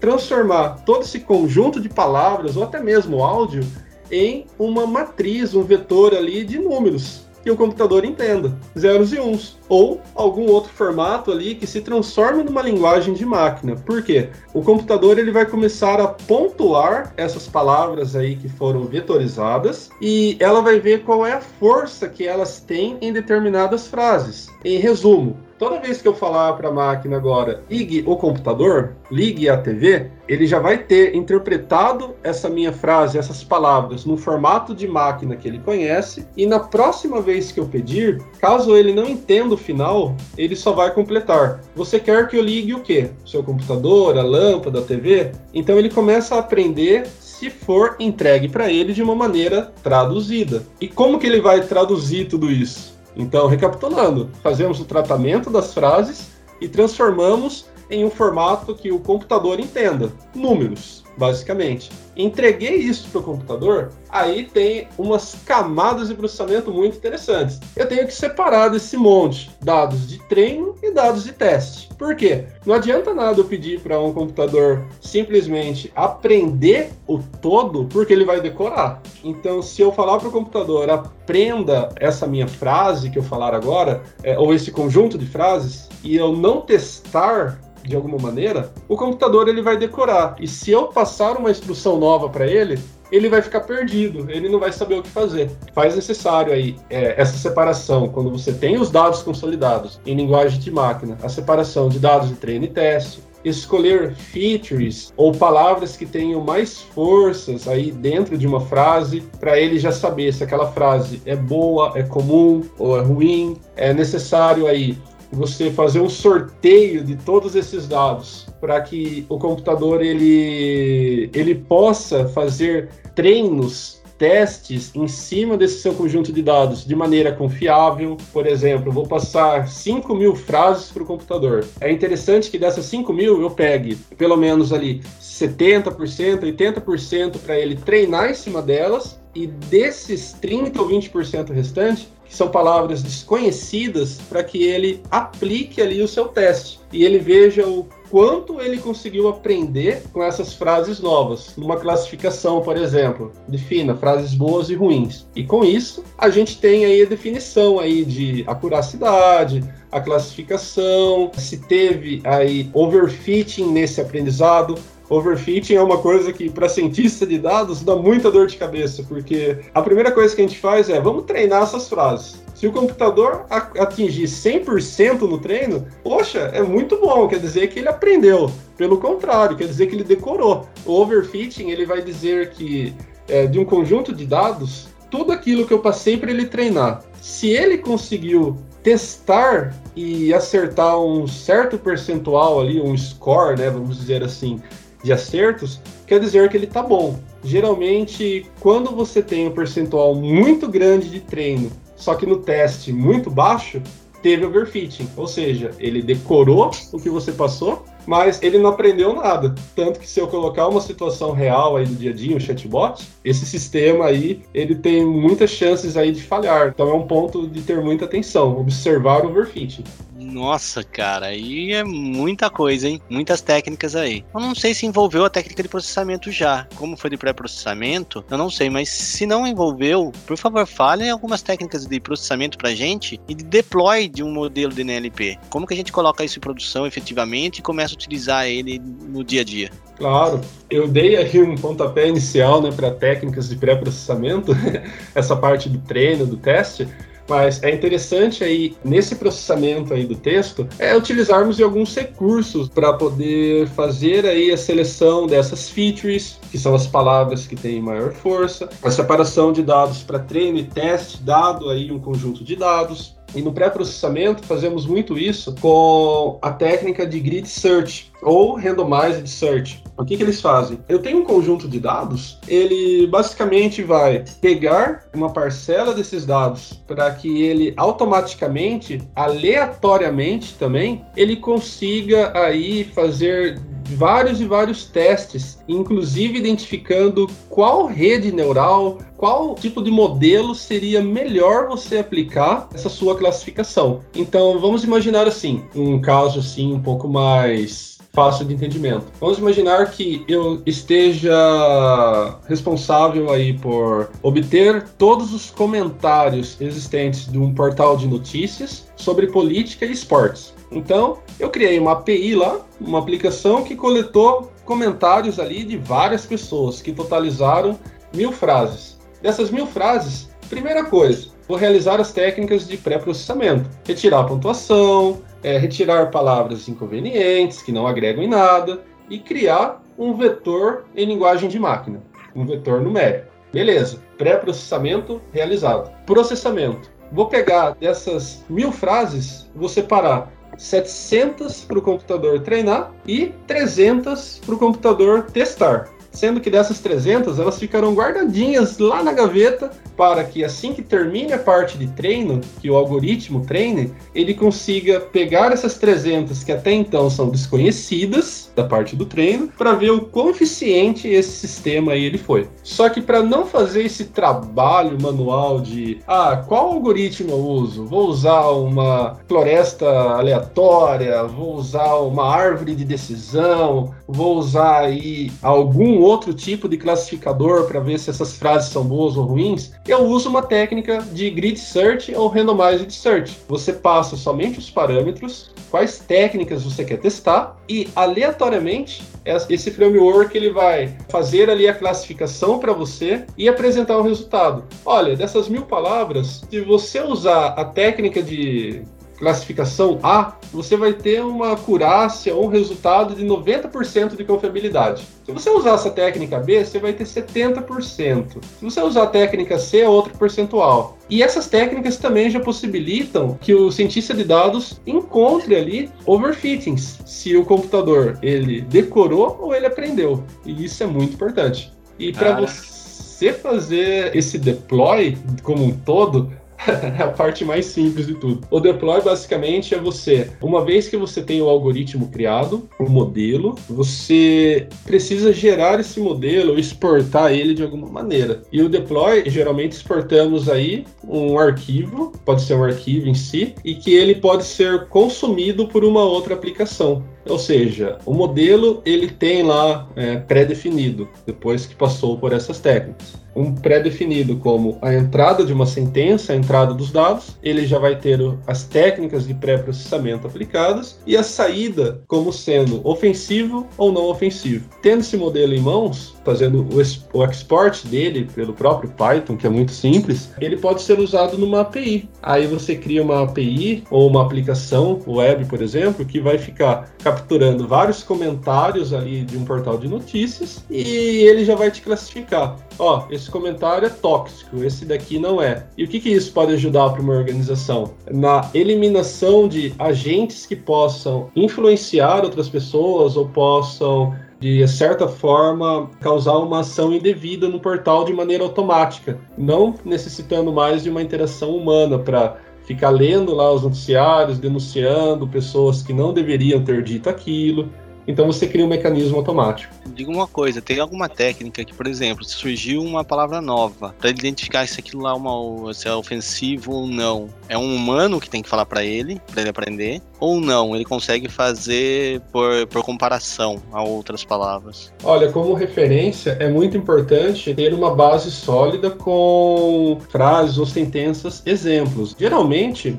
transformar todo esse conjunto de palavras, ou até mesmo áudio, em uma matriz, um vetor ali de números que o computador entenda, zeros e uns, ou algum outro formato ali que se transforme numa linguagem de máquina. Por quê? O computador ele vai começar a pontuar essas palavras aí que foram vetorizadas e ela vai ver qual é a força que elas têm em determinadas frases. Em resumo, toda vez que eu falar para a máquina agora, ligue o computador, ligue a TV, ele já vai ter interpretado essa minha frase, essas palavras, no formato de máquina que ele conhece, e na próxima vez que eu pedir, caso ele não entenda o final, ele só vai completar. Você quer que eu ligue o quê? Seu computador, a lâmpada, a TV? Então ele começa a aprender se for entregue para ele de uma maneira traduzida. E como que ele vai traduzir tudo isso? Então, recapitulando, fazemos o tratamento das frases, e transformamos em um formato que o computador entenda, números, basicamente. Entreguei isso para o computador, aí tem umas camadas de processamento muito interessantes. Eu tenho que separar desse monte dados de treino e dados de teste. Por quê? Não adianta nada eu pedir para um computador simplesmente aprender o todo, porque ele vai decorar. Então, se eu falar para o computador aprenda essa minha frase que eu falar agora, é, ou esse conjunto de frases, e eu não testar de alguma maneira, o computador ele vai decorar. E se eu passar uma instrução nova para ele, ele vai ficar perdido, ele não vai saber o que fazer. Faz necessário aí é, essa separação, quando você tem os dados consolidados em linguagem de máquina, a separação de dados de treino e teste, escolher features ou palavras que tenham mais forças aí dentro de uma frase para ele já saber se aquela frase é boa, é comum ou é ruim. É necessário aí você fazer um sorteio de todos esses dados para que o computador ele, ele possa fazer treinos, testes em cima desse seu conjunto de dados de maneira confiável. Por exemplo, vou passar 5 mil frases para o computador. É interessante que dessas 5 mil eu pegue pelo menos ali 70%, 80% para ele treinar em cima delas e desses 30 ou 20% restante, que são palavras desconhecidas, para que ele aplique ali o seu teste e ele veja o quanto ele conseguiu aprender com essas frases novas, numa classificação, por exemplo, defina frases boas e ruins. E com isso, a gente tem aí a definição aí de acuracidade, a classificação, se teve aí overfitting nesse aprendizado, overfitting é uma coisa que, para cientista de dados, dá muita dor de cabeça, porque a primeira coisa que a gente faz é vamos treinar essas frases. Se o computador atingir 100% no treino, poxa, é muito bom, quer dizer que ele aprendeu. Pelo contrário, quer dizer que ele decorou. O overfitting ele vai dizer que é, de um conjunto de dados, tudo aquilo que eu passei para ele treinar, se ele conseguiu testar e acertar um certo percentual ali, um score, né, vamos dizer assim, de acertos, quer dizer que ele está bom. Geralmente, quando você tem um percentual muito grande de treino, só que no teste muito baixo, teve overfitting, ou seja, ele decorou o que você passou, mas ele não aprendeu nada. Tanto que se eu colocar uma situação real aí do dia a dia, um chatbot, esse sistema aí, ele tem muitas chances aí de falhar. Então é um ponto de ter muita atenção, observar o overfitting. Nossa, cara, aí é muita coisa, hein? Muitas técnicas aí. Eu não sei se envolveu a técnica de processamento já. Como foi de pré-processamento, eu não sei, mas se não envolveu, por favor, falem algumas técnicas de processamento pra gente e de deploy de um modelo de NLP. Como que a gente coloca isso em produção efetivamente e começa a utilizar ele no dia a dia? Claro, eu dei aqui um pontapé inicial né, para técnicas de pré-processamento, (laughs) essa parte do treino, do teste, mas é interessante aí, nesse processamento aí do texto, é utilizarmos alguns recursos para poder fazer aí a seleção dessas features, que são as palavras que têm maior força, a separação de dados para treino e teste, dado aí um conjunto de dados, e no pré-processamento fazemos muito isso com a técnica de grid search ou randomized search. O que, que eles fazem? Eu tenho um conjunto de dados, ele basicamente vai pegar uma parcela desses dados para que ele automaticamente, aleatoriamente também, ele consiga aí fazer vários e vários testes, inclusive identificando qual rede neural, qual tipo de modelo seria melhor você aplicar essa sua classificação. Então, vamos imaginar assim, um caso assim um pouco mais fácil de entendimento. Vamos imaginar que eu esteja responsável aí por obter todos os comentários existentes de um portal de notícias sobre política e esportes. Então, eu criei uma API lá, uma aplicação que coletou comentários ali de várias pessoas que totalizaram mil frases. Dessas mil frases, primeira coisa, vou realizar as técnicas de pré-processamento, retirar a pontuação, é, retirar palavras inconvenientes que não agregam em nada e criar um vetor em linguagem de máquina, um vetor numérico. Beleza, pré-processamento realizado. Processamento. Vou pegar dessas mil frases, vou separar 700 para o computador treinar e 300 para o computador testar. Sendo que dessas 300, elas ficarão guardadinhas lá na gaveta para que assim que termine a parte de treino, que o algoritmo treine, ele consiga pegar essas 300 que até então são desconhecidas da parte do treino, para ver o quão eficiente esse sistema aí ele foi. Só que para não fazer esse trabalho manual de ah, qual algoritmo eu uso? Vou usar uma floresta aleatória, vou usar uma árvore de decisão, vou usar aí algum outro tipo de classificador para ver se essas frases são boas ou ruins, eu uso uma técnica de grid search ou randomized search. Você passa somente os parâmetros, quais técnicas você quer testar e aleatoriamente esse framework ele vai fazer ali a classificação para você e apresentar o resultado. Olha, dessas mil palavras, se você usar a técnica de classificação A, você vai ter uma curácia ou um resultado de 90% de confiabilidade. Se você usar essa técnica B, você vai ter 70%. Se você usar a técnica C, é outro percentual. E essas técnicas também já possibilitam que o cientista de dados encontre ali overfittings, se o computador ele decorou ou ele aprendeu. E isso é muito importante. E para você fazer esse deploy como um todo, (laughs) é a parte mais simples de tudo. O deploy basicamente é você, uma vez que você tem o algoritmo criado, o modelo, você precisa gerar esse modelo, exportar ele de alguma maneira. E o deploy, geralmente exportamos aí um arquivo, pode ser um arquivo em si, e que ele pode ser consumido por uma outra aplicação. Ou seja, o modelo ele tem lá é, pré-definido, depois que passou por essas técnicas. Um pré-definido como a entrada de uma sentença, a entrada dos dados, ele já vai ter as técnicas de pré-processamento aplicadas e a saída como sendo ofensivo ou não ofensivo. Tendo esse modelo em mãos, fazendo o, o export dele pelo próprio Python, que é muito simples, ele pode ser usado numa API. Aí você cria uma API ou uma aplicação web, por exemplo, que vai ficar capturando vários comentários ali de um portal de notícias e ele já vai te classificar. Ó, esse comentário é tóxico, esse daqui não é. E o que, que isso pode ajudar para uma organização? Na eliminação de agentes que possam influenciar outras pessoas ou possam de certa forma causar uma ação indevida no portal de maneira automática, não necessitando mais de uma interação humana para ficar lendo lá os noticiários, denunciando pessoas que não deveriam ter dito aquilo. Então você cria um mecanismo automático. Diga uma coisa, tem alguma técnica que, por exemplo, se surgiu uma palavra nova, para identificar se aquilo lá é uma, se é ofensivo ou não, é um humano que tem que falar para ele, para ele aprender, ou não, ele consegue fazer por, por comparação a outras palavras? Olha, como referência, é muito importante ter uma base sólida com frases ou sentenças exemplos. Geralmente,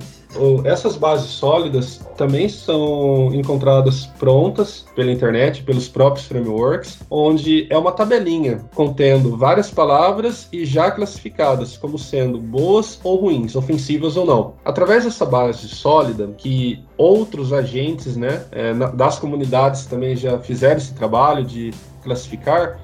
essas bases sólidas também são encontradas prontas pela internet, pelos próprios frameworks, onde é uma tabelinha contendo várias palavras e já classificadas como sendo boas ou ruins, ofensivas ou não. Através dessa base sólida, que outros agentes né, é, das comunidades também já fizeram esse trabalho de classificar,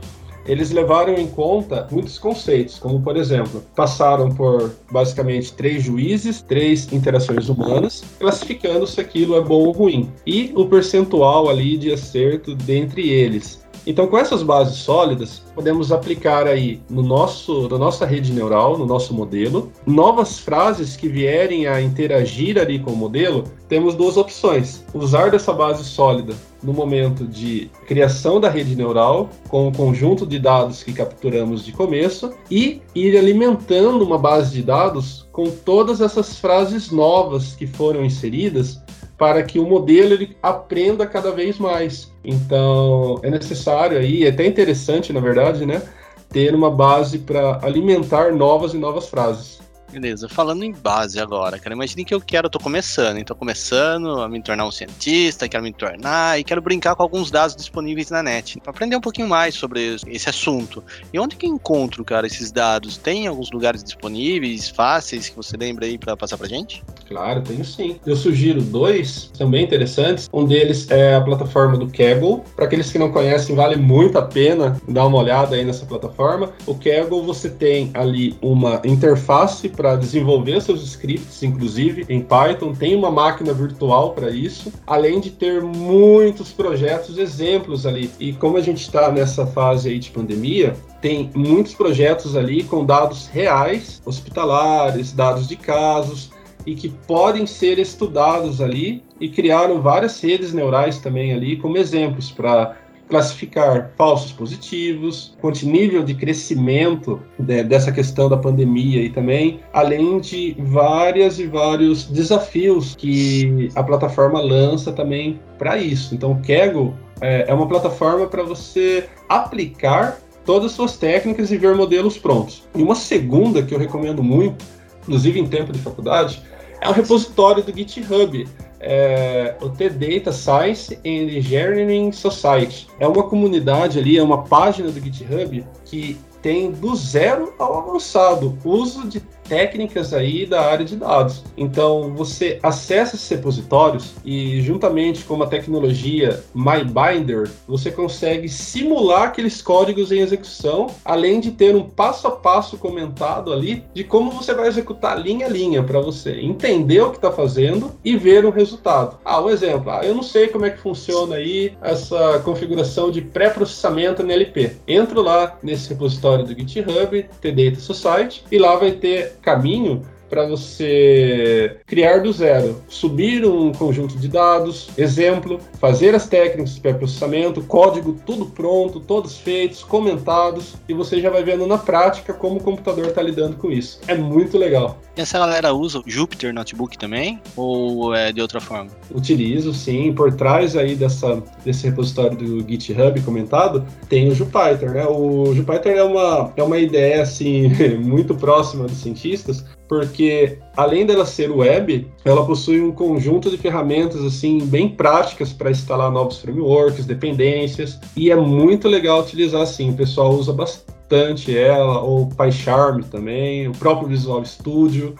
eles levaram em conta muitos conceitos, como por exemplo, passaram por basicamente três juízes, três interações humanas, classificando se aquilo é bom ou ruim, e o percentual ali de acerto dentre eles. Então, com essas bases sólidas, podemos aplicar aí no nosso, na nossa rede neural, no nosso modelo, novas frases que vierem a interagir ali com o modelo. Temos duas opções: usar dessa base sólida no momento de criação da rede neural, com o conjunto de dados que capturamos de começo, e ir alimentando uma base de dados com todas essas frases novas que foram inseridas para que o modelo ele aprenda cada vez mais. Então, é necessário aí, é até interessante, na verdade, né, ter uma base para alimentar novas e novas frases. Beleza, falando em base agora, cara, imagine que eu quero, eu tô começando, então começando a me tornar um cientista, quero me tornar e quero brincar com alguns dados disponíveis na net, para aprender um pouquinho mais sobre esse assunto. E onde que eu encontro, cara, esses dados? Tem alguns lugares disponíveis, fáceis, que você lembra aí para passar pra gente? Claro, tenho sim. Eu sugiro dois, bem interessantes. Um deles é a plataforma do Kaggle. Para aqueles que não conhecem, vale muito a pena dar uma olhada aí nessa plataforma. O Kaggle você tem ali uma interface para desenvolver seus scripts, inclusive em Python, tem uma máquina virtual para isso, além de ter muitos projetos, exemplos ali. E como a gente está nessa fase aí de pandemia, tem muitos projetos ali com dados reais, hospitalares, dados de casos, e que podem ser estudados ali e criaram várias redes neurais também ali como exemplos para classificar falsos positivos, quanto nível de crescimento né, dessa questão da pandemia e também, além de várias e vários desafios que a plataforma lança também para isso. Então, o Kaggle é, é uma plataforma para você aplicar todas as suas técnicas e ver modelos prontos. E uma segunda que eu recomendo muito, inclusive em tempo de faculdade, é o repositório do GitHub é, o T-Data Science and Engineering Society. É uma comunidade ali, é uma página do GitHub que tem do zero ao avançado uso de técnicas aí da área de dados. Então, você acessa esses repositórios e, juntamente com uma tecnologia MyBinder, você consegue simular aqueles códigos em execução, além de ter um passo a passo comentado ali de como você vai executar linha a linha para você entender o que está fazendo e ver o resultado. Ah, um exemplo. Ah, eu não sei como é que funciona aí essa configuração de pré-processamento NLP. Entro lá nesse repositório do GitHub, T-Data Society, e lá vai ter caminho para você criar do zero, subir um conjunto de dados, exemplo, fazer as técnicas de pré-processamento, código tudo pronto, todos feitos, comentados, e você já vai vendo na prática como o computador está lidando com isso. É muito legal. E essa galera usa o Jupyter Notebook também? Ou é de outra forma? Utilizo, sim. Por trás aí dessa, desse repositório do GitHub comentado, tem o Jupyter, né? O Jupyter é uma, é uma ideia, assim, (laughs) muito próxima dos cientistas, porque além dela ser web, ela possui um conjunto de ferramentas assim bem práticas para instalar novos frameworks, dependências, e é muito legal utilizar assim. O pessoal usa bastante ela, ou PyCharm também, o próprio Visual Studio,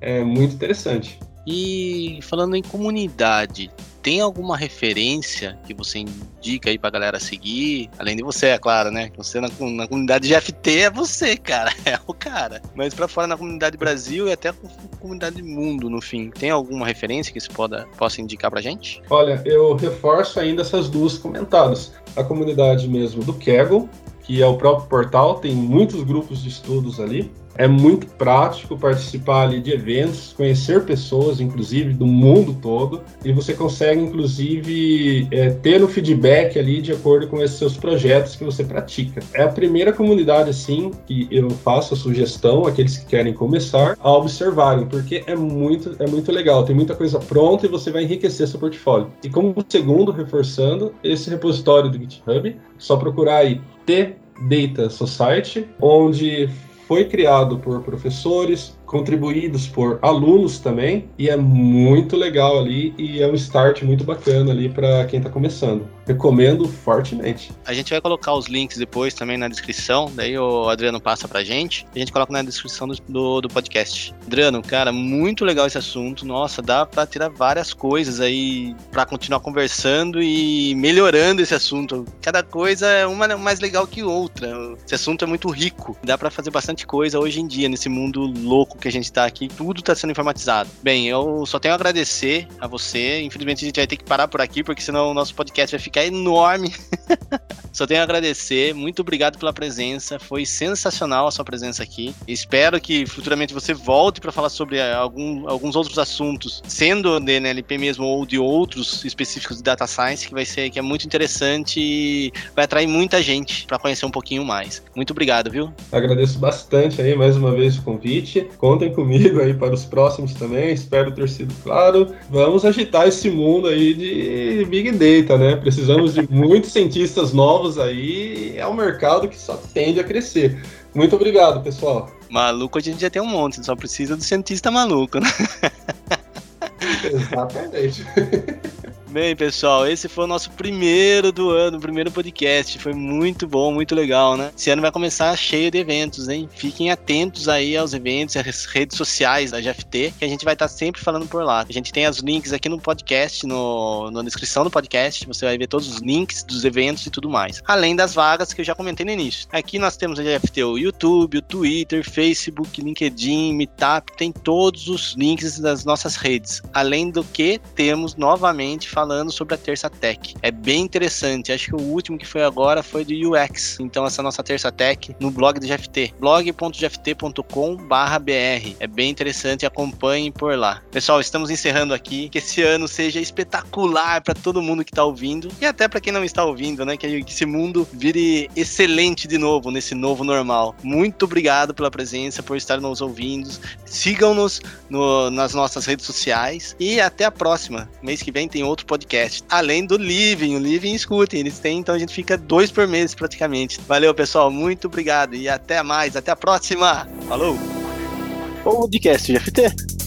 é muito interessante. E falando em comunidade, tem alguma referência que você indica aí pra galera seguir? Além de você, é claro, né? Você na, na comunidade GFT é você, cara. (laughs) É o cara. Mas pra fora na comunidade Brasil e até na comunidade mundo, no fim. Tem alguma referência que você poda, possa indicar pra gente? Olha, eu reforço ainda essas duas comentadas. A comunidade mesmo do Kaggle, que é o próprio portal, tem muitos grupos de estudos ali. É muito prático participar ali de eventos, conhecer pessoas, inclusive do mundo todo, e você consegue, inclusive, é, ter o feedback ali de acordo com esses seus projetos que você pratica. É a primeira comunidade, assim, que eu faço a sugestão, aqueles que querem começar, a observarem, porque é muito, é muito legal, tem muita coisa pronta e você vai enriquecer seu portfólio. E como segundo, reforçando, esse repositório do GitHub, só procurar aí T Data Society, onde foi criado por professores, contribuídos por alunos também, e é muito legal ali e é um start muito bacana ali para quem está começando. Recomendo fortemente. A gente vai colocar os links depois também na descrição, daí o Adriano passa pra gente, a gente coloca na descrição do, do, do podcast. Adriano, cara, muito legal esse assunto, nossa, dá para tirar várias coisas aí para continuar conversando e melhorando esse assunto. Cada coisa é uma mais legal que outra. Esse assunto é muito rico, dá para fazer bastante coisa hoje em dia nesse mundo louco que a gente tá aqui, tudo tá sendo informatizado. Bem, eu só tenho a agradecer a você. Infelizmente a gente vai ter que parar por aqui, porque senão o nosso podcast vai ficar enorme. (laughs) só tenho a agradecer. Muito obrigado pela presença. Foi sensacional a sua presença aqui. Espero que futuramente você volte para falar sobre eh, algum, alguns outros assuntos, sendo de NLP mesmo ou de outros específicos de data science, que vai ser que é muito interessante e vai atrair muita gente para conhecer um pouquinho mais. Muito obrigado, viu? Agradeço bastante aí mais uma vez o convite. Contem comigo aí para os próximos também, espero ter sido claro. Vamos agitar esse mundo aí de Big Data, né? Precisamos de (laughs) muitos cientistas novos aí, é um mercado que só tende a crescer. Muito obrigado, pessoal. Maluco a gente já tem um monte, só precisa do cientista maluco, né? Exatamente. (laughs) Bem, pessoal, esse foi o nosso primeiro do ano, primeiro podcast. Foi muito bom, muito legal, né? Esse ano vai começar cheio de eventos, hein? Fiquem atentos aí aos eventos, às redes sociais da GFT, que a gente vai estar sempre falando por lá. A gente tem os links aqui no podcast, no, na descrição do podcast, você vai ver todos os links dos eventos e tudo mais. Além das vagas que eu já comentei no início. Aqui nós temos a GFT o YouTube, o Twitter, Facebook, LinkedIn, Meetup, tem todos os links das nossas redes. Além do que temos novamente falando sobre a Terça Tech. É bem interessante. Acho que o último que foi agora foi do UX. Então, essa nossa Terça Tech no blog do GFT. blog.gft.com/br. É bem interessante. Acompanhem por lá. Pessoal, estamos encerrando aqui. Que esse ano seja espetacular para todo mundo que está ouvindo e até para quem não está ouvindo, né? Que esse mundo vire excelente de novo nesse novo normal. Muito obrigado pela presença, por estar nos ouvindo. Sigam-nos no, nas nossas redes sociais e até a próxima. Mês que vem tem outro podcast. Além do Living, o Living escutem, eles têm, então a gente fica dois por mês praticamente. Valeu, pessoal, muito obrigado e até mais, até a próxima. Falou! Podcast GFT.